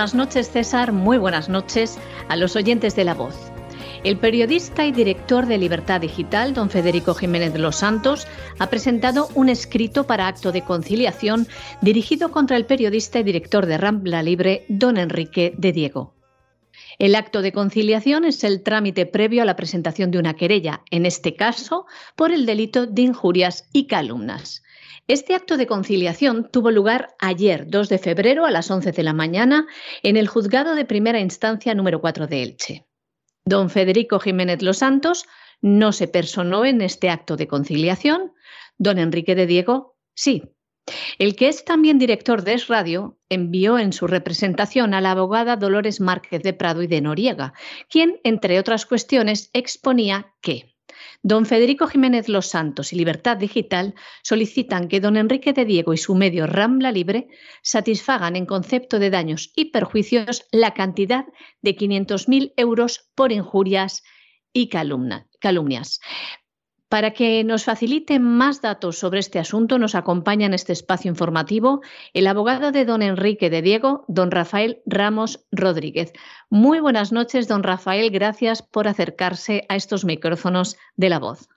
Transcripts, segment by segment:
Buenas noches César, muy buenas noches a los oyentes de La Voz. El periodista y director de Libertad Digital, don Federico Jiménez de los Santos, ha presentado un escrito para acto de conciliación dirigido contra el periodista y director de Rambla Libre, don Enrique de Diego. El acto de conciliación es el trámite previo a la presentación de una querella, en este caso por el delito de injurias y calumnas. Este acto de conciliación tuvo lugar ayer, 2 de febrero, a las 11 de la mañana, en el juzgado de primera instancia número 4 de Elche. Don Federico Jiménez Los Santos no se personó en este acto de conciliación. Don Enrique de Diego sí. El que es también director de Es Radio envió en su representación a la abogada Dolores Márquez de Prado y de Noriega, quien, entre otras cuestiones, exponía que Don Federico Jiménez Los Santos y Libertad Digital solicitan que don Enrique de Diego y su medio Rambla Libre satisfagan en concepto de daños y perjuicios la cantidad de 500.000 euros por injurias y calumnias. Para que nos facilite más datos sobre este asunto, nos acompaña en este espacio informativo el abogado de don Enrique de Diego, don Rafael Ramos Rodríguez. Muy buenas noches, don Rafael. Gracias por acercarse a estos micrófonos de la voz.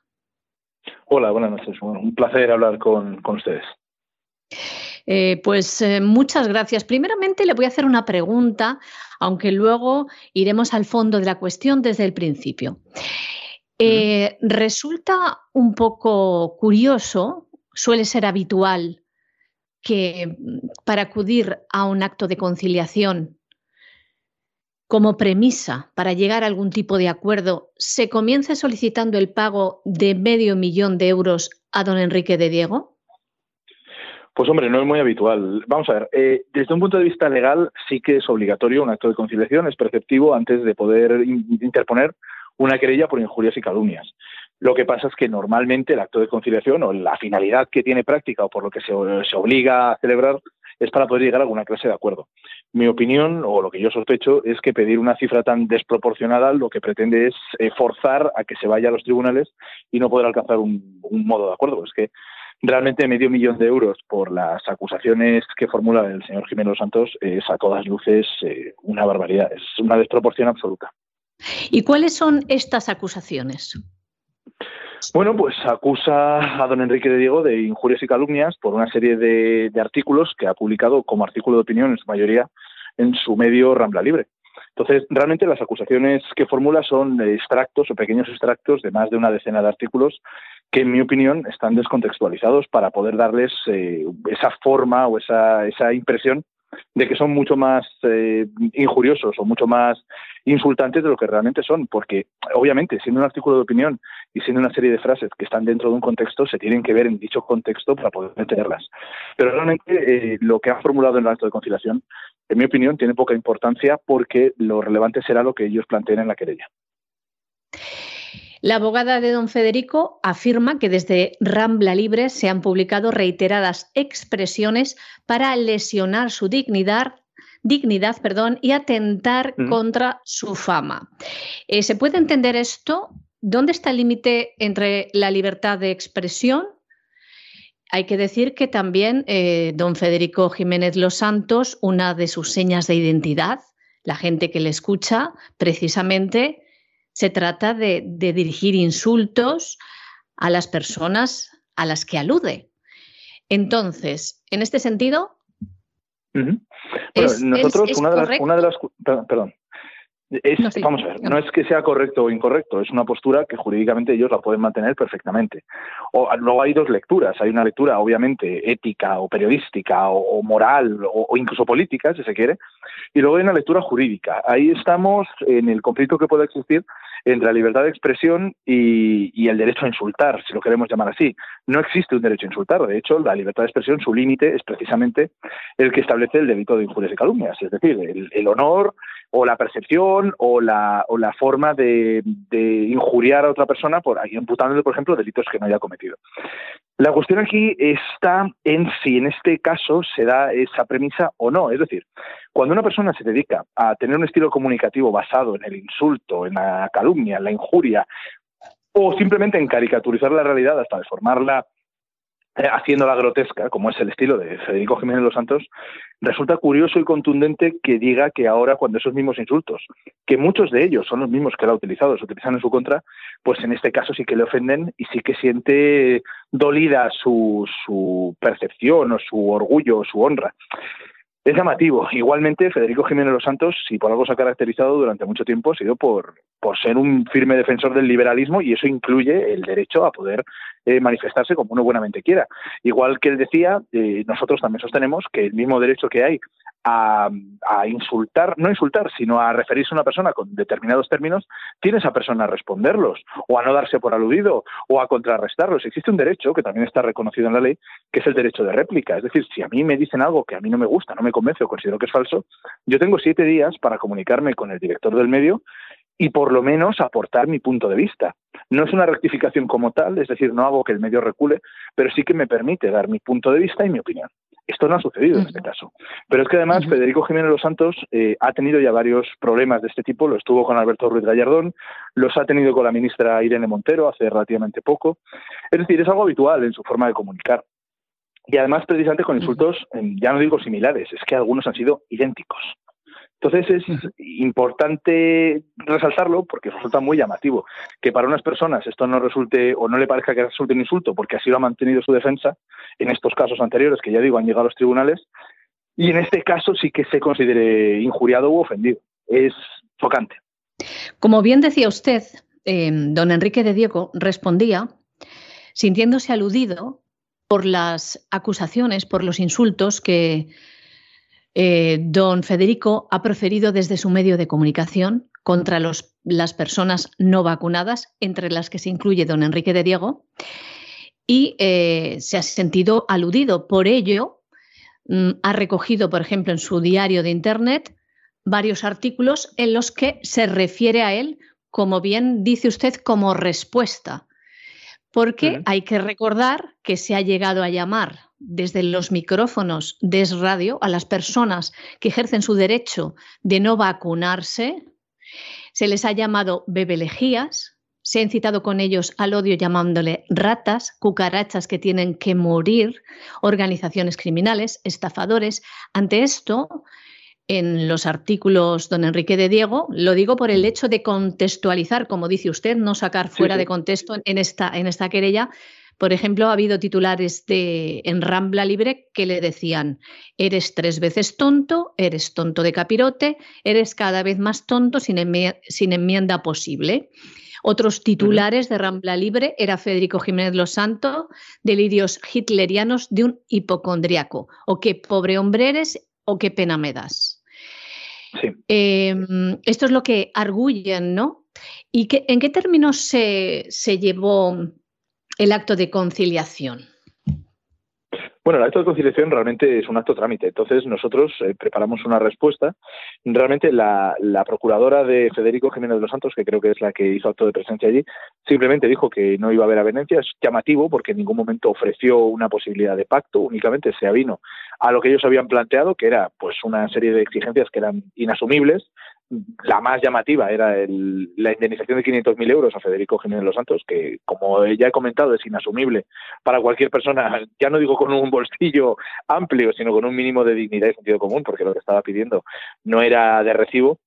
Hola, buenas noches. Un placer hablar con, ustedes. Eh, pues eh, muchas gracias. Primeramente le voy a hacer una pregunta, aunque luego iremos al fondo de la cuestión desde el principio. Eh, resulta un poco curioso, suele ser habitual que mm, para acudir a un acto de conciliación como premisa para llegar a algún tipo de acuerdo, se comience solicitando el pago de medio millón de euros a don Enrique de Diego? Pues hombre, no es muy habitual. Vamos a ver, eh, desde un punto de vista legal sí que es obligatorio un acto de conciliación, es perceptivo antes de poder interponer una querella por injurias y calumnias. Lo que pasa es que normalmente el acto de conciliación o la finalidad que tiene práctica o por lo que se, obliga a celebrar es para poder llegar a alguna clase de acuerdo. Mi opinión, o lo que yo sospecho, es que pedir una cifra tan desproporcionada lo que pretende es eh, forzar a que se vaya a los tribunales y no poder alcanzar un, modo de acuerdo. Es que realmente medio millón de euros por las acusaciones que formula el señor Jiménez Santos es a todas luces eh, una barbaridad, es una desproporción absoluta. ¿Y cuáles son estas acusaciones? Bueno, pues acusa a don Enrique de Diego de injurias y calumnias por una serie de, artículos que ha publicado como artículo de opinión en su mayoría en su medio Rambla Libre. Entonces, realmente las acusaciones que formula son extractos o pequeños extractos de más de una decena de artículos que, en mi opinión, están descontextualizados para poder darles eh, esa forma o esa, esa impresión de que son mucho más eh, injuriosos o mucho más insultantes de lo que realmente son, porque obviamente siendo un artículo de opinión y siendo una serie de frases que están dentro de un contexto, se tienen que ver en dicho contexto para poder entenderlas. Pero realmente eh, lo que han formulado en el acto de conciliación, en mi opinión, tiene poca importancia porque lo relevante será lo que ellos planteen en la querella. La abogada de don Federico afirma que desde Rambla Libre se han publicado reiteradas expresiones para lesionar su dignidad dignidad perdón, y atentar contra su fama. Eh, ¿Se puede entender esto? ¿Dónde está el límite entre la libertad de expresión? Hay que decir que también eh, don Federico Jiménez Los Santos, una de sus señas de identidad, la gente que le escucha, precisamente se trata de, dirigir insultos a las personas a las que alude. Entonces, en este sentido. Nosotros, una, de las, Perdón. Vamos a ver, no es que sea correcto o incorrecto, es una postura que jurídicamente ellos la pueden mantener perfectamente. O, luego hay dos lecturas, hay una lectura obviamente ética o periodística o, moral o, incluso política, si se quiere, y luego hay una lectura jurídica. Ahí estamos en el conflicto que puede existir entre la libertad de expresión y, el derecho a insultar, si lo queremos llamar así. No existe un derecho a insultar. De hecho, la libertad de expresión, su límite es precisamente el que establece el delito de injurias y calumnias, es decir, el, honor o la percepción o la, o la forma de, injuriar a otra persona por imputándole, por ejemplo, delitos que no haya cometido. La cuestión aquí está en si en este caso se da esa premisa o no. Es decir, cuando una persona se dedica a tener un estilo comunicativo basado en el insulto, en la calumnia, en la injuria, o simplemente en caricaturizar la realidad hasta deformarla eh, haciéndola grotesca, como es el estilo de Federico Jiménez Los Santos, resulta curioso y contundente que diga que ahora cuando esos mismos insultos, que muchos de ellos son los mismos que él ha utilizado, se utilizan en su contra, pues en este caso sí que le ofenden y sí que siente dolida su, su percepción o su orgullo o su honra. Es llamativo. Igualmente, Federico Jiménez Los Santos, si por algo se ha caracterizado durante mucho tiempo, ha sido por, por ser un firme defensor del liberalismo y eso incluye el derecho a poder eh, manifestarse como uno buenamente quiera. Igual que él decía, eh, nosotros también sostenemos que el mismo derecho que hay a, insultar, no insultar, sino a referirse a una persona con determinados términos, tiene esa persona a responderlos, o a no darse por aludido, o a contrarrestarlos. Existe un derecho que también está reconocido en la ley, que es el derecho de réplica. Es decir, si a mí me dicen algo que a mí no me gusta, no me convence o considero que es falso, yo tengo siete días para comunicarme con el director del medio y por lo menos aportar mi punto de vista. No es una rectificación como tal, es decir, no hago que el medio recule, pero sí que me permite dar mi punto de vista y mi opinión. Esto no ha sucedido en este caso. Pero es que además Federico Jiménez Los Santos eh, ha tenido ya varios problemas de este tipo. Lo estuvo con Alberto Ruiz Gallardón, los ha tenido con la ministra Irene Montero hace relativamente poco. Es decir, es algo habitual en su forma de comunicar. Y además, precisamente con insultos, ya no digo similares, es que algunos han sido idénticos. Entonces es importante resaltarlo porque resulta muy llamativo que para unas personas esto no resulte o no le parezca que resulte un insulto porque así lo ha mantenido su defensa en estos casos anteriores que ya digo han llegado a los tribunales y en este caso sí que se considere injuriado u ofendido. Es chocante. Como bien decía usted, eh, don Enrique de Diego respondía sintiéndose aludido por las acusaciones, por los insultos que eh, don Federico ha proferido desde su medio de comunicación contra las personas no vacunadas, entre las que se incluye don Enrique de Diego, y eh, se ha sentido aludido. Por ello, mm, ha recogido, por ejemplo, en su diario de Internet varios artículos en los que se refiere a él, como bien dice usted, como respuesta. Porque hay que recordar que se ha llegado a llamar desde los micrófonos de Es Radio a las personas que ejercen su derecho de no vacunarse. Se les ha llamado bebelejías, se ha incitado con ellos al odio llamándole ratas, cucarachas que tienen que morir, organizaciones criminales, estafadores. Ante esto, en los artículos don Enrique de Diego, lo digo por el hecho de contextualizar, como dice usted, no sacar fuera de contexto en esta, en esta querella, por ejemplo, ha habido titulares de, en Rambla Libre que le decían, eres tres veces tonto, eres tonto de capirote, eres cada vez más tonto sin, enmienda posible. Otros titulares de Rambla Libre era Federico Jiménez Los Santos, delirios hitlerianos de un hipocondriaco, o qué pobre hombre eres, o qué pena me das. Em, esto es lo que arguyen, ¿no? ¿Y en qué términos se, se llevó el acto de conciliación? Bueno, el acto de conciliación realmente es un acto trámite. Entonces, nosotros eh, preparamos una respuesta. Realmente, la, procuradora de Federico Jiménez de los Santos, que creo que es la que hizo acto de presencia allí, simplemente dijo que no iba a haber avenencia. Es llamativo porque en ningún momento ofreció una posibilidad de pacto, únicamente se avino a lo que ellos habían planteado, que era pues una serie de exigencias que eran inasumibles la más llamativa era la indemnización de 500.000 euros a Federico Jiménez Los Santos, que como ya he comentado es inasumible para cualquier persona, ya no digo con un bolsillo amplio, sino con un mínimo de dignidad y sentido común, porque lo que estaba pidiendo no era de recibo.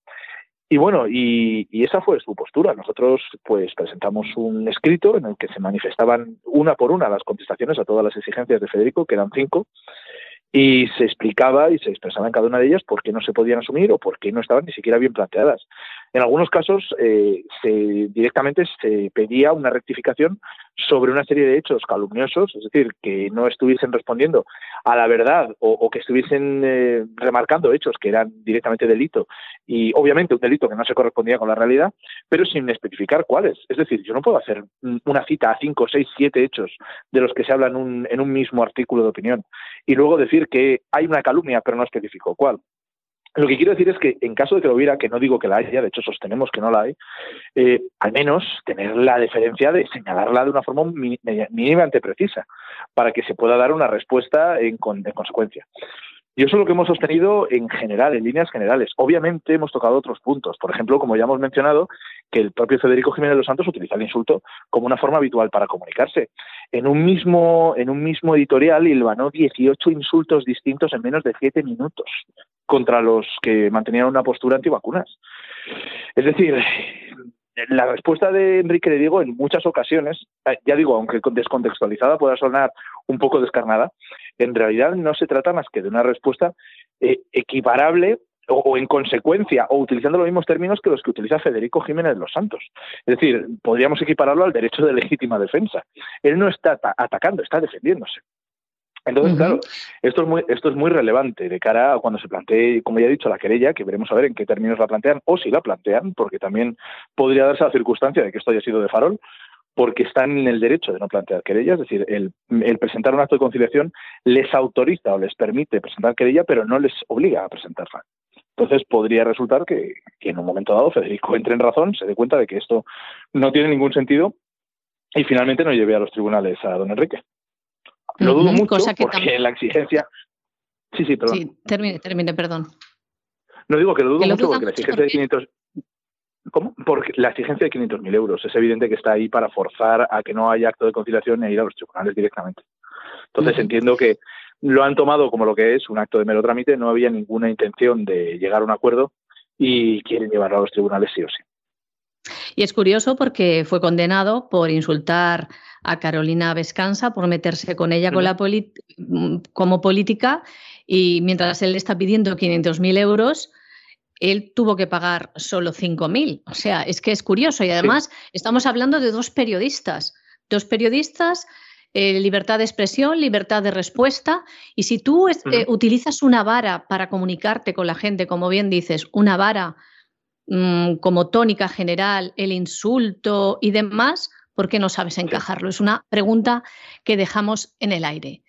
Y bueno, y, y, esa fue su postura. Nosotros pues presentamos un escrito en el que se manifestaban una por una las contestaciones a todas las exigencias de Federico, que eran cinco, y se explicaba y se expresaba en cada una de ellas por qué no se podían asumir o por qué no estaban ni siquiera bien planteadas. En algunos casos eh, se, directamente se pedía una rectificación sobre una serie de hechos calumniosos, es decir, que no estuviesen respondiendo a la verdad o, que estuviesen eh, remarcando hechos que eran directamente delito y obviamente un delito que no se correspondía con la realidad, pero sin especificar cuáles. Es decir, yo no puedo hacer una cita a cinco, seis, siete hechos de los que se habla en un, en un mismo artículo de opinión y luego decir que hay una calumnia, pero no especifico cuál. Lo que quiero decir es que en caso de que lo hubiera, que no digo que la haya, de hecho sostenemos que no la hay, eh, al menos tener la deferencia de señalarla de una forma mínimamente precisa para que se pueda dar una respuesta en, en consecuencia. Y eso es lo que hemos sostenido en general, en líneas generales. Obviamente hemos tocado otros puntos. Por ejemplo, como ya hemos mencionado, que el propio Federico Jiménez de los Santos utiliza el insulto como una forma habitual para comunicarse. En un mismo, en un mismo editorial hilvanó 18 insultos distintos en menos de 7 minutos contra los que mantenían una postura antivacunas. Es decir, la respuesta de Enrique de Diego en muchas ocasiones, eh, ya digo, aunque descontextualizada pueda sonar un poco descarnada, en realidad no se trata más que de una respuesta eh, equiparable o, en consecuencia, o utilizando los mismos términos que los que utiliza Federico Jiménez los Santos. Es decir, podríamos equipararlo al derecho de legítima defensa. Él no está atacando, está defendiéndose. Entonces, claro, esto es, muy, esto es muy relevante de cara a cuando se plantee, como ya he dicho, la querella, que veremos a ver en qué términos la plantean o si la plantean, porque también podría darse la circunstancia de que esto haya sido de farol, porque están en el derecho de no plantear querella, es decir, el, presentar un acto de conciliación les autoriza o les permite presentar querella, pero no les obliga a presentarla. Entonces podría resultar que, que en un momento dado Federico entre en razón, se dé cuenta de que esto no tiene ningún sentido y finalmente no lleve a los tribunales a don Enrique. Lo dudo mucho porque la exigencia... Sí, sí, perdón. Sí, termine, termine, perdón. No digo que lo dudo mucho porque la exigencia de 500... ¿Cómo? Porque la exigencia de 500.000 euros es evidente que está ahí para forzar a que no haya acto de conciliación e ir a los tribunales directamente. Entonces entiendo que lo han tomado como lo que es un acto de mero trámite, no había ninguna intención de llegar a un acuerdo y quieren llevarlo a los tribunales sí o sí. Y es curioso porque fue condenado por insultar a Carolina Vescanza, por meterse con ella con la como política y mientras él está pidiendo 500.000 euros, él tuvo que pagar solo 5.000. O sea, es que es curioso y además estamos hablando de dos periodistas, dos periodistas eh, libertad de expresión, libertad de respuesta. Y si tú eh, utilizas una vara para comunicarte con la gente, como bien dices, una vara Mm, como tónica general el insulto y demás, ¿por qué no sabes encajarlo? Es una pregunta que dejamos en el aire.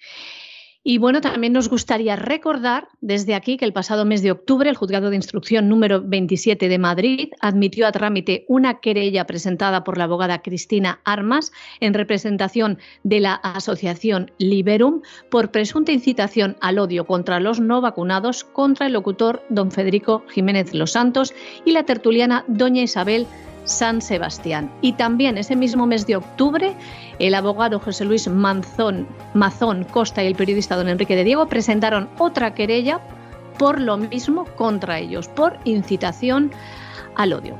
Y bueno, también nos gustaría recordar desde aquí que el pasado mes de octubre el Juzgado de Instrucción número 27 de Madrid admitió a trámite una querella presentada por la abogada Cristina Armas en representación de la Asociación Liberum por presunta incitación al odio contra los no vacunados contra el locutor don Federico Jiménez Los Santos y la tertuliana doña Isabel San Sebastián. Y también ese mismo mes de octubre, el abogado José Luis Manzón, Mazón Costa y el periodista don Enrique de Diego presentaron otra querella por lo mismo contra ellos, por incitación al odio.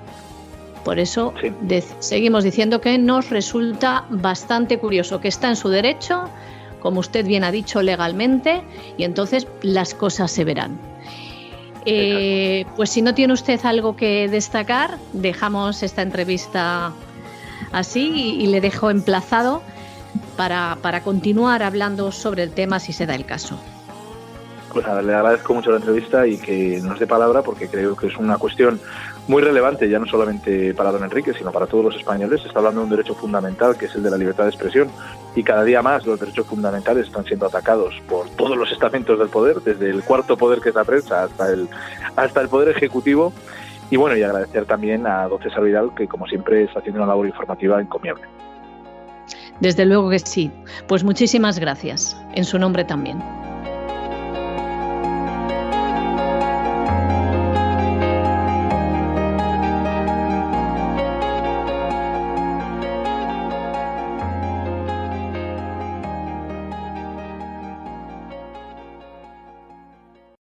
Por eso seguimos diciendo que nos resulta bastante curioso, que está en su derecho, como usted bien ha dicho legalmente, y entonces las cosas se verán. Eh, pues si no tiene usted algo que destacar, dejamos esta entrevista así y, le dejo emplazado para, para, continuar hablando sobre el tema si se da el caso. Pues nada, le agradezco mucho la entrevista y que nos dé palabra porque creo que es una cuestión muy relevante, ya no solamente para don Enrique, sino para todos los españoles. Se está hablando de un derecho fundamental que es el de la libertad de expresión y cada día más los derechos fundamentales están siendo atacados por todos los estamentos del poder, desde el cuarto poder que es la prensa hasta el, hasta el poder ejecutivo. Y bueno, y agradecer también a don César Vidal, que como siempre está haciendo una labor informativa encomiable. Desde luego que sí. Pues muchísimas gracias. En su nombre también.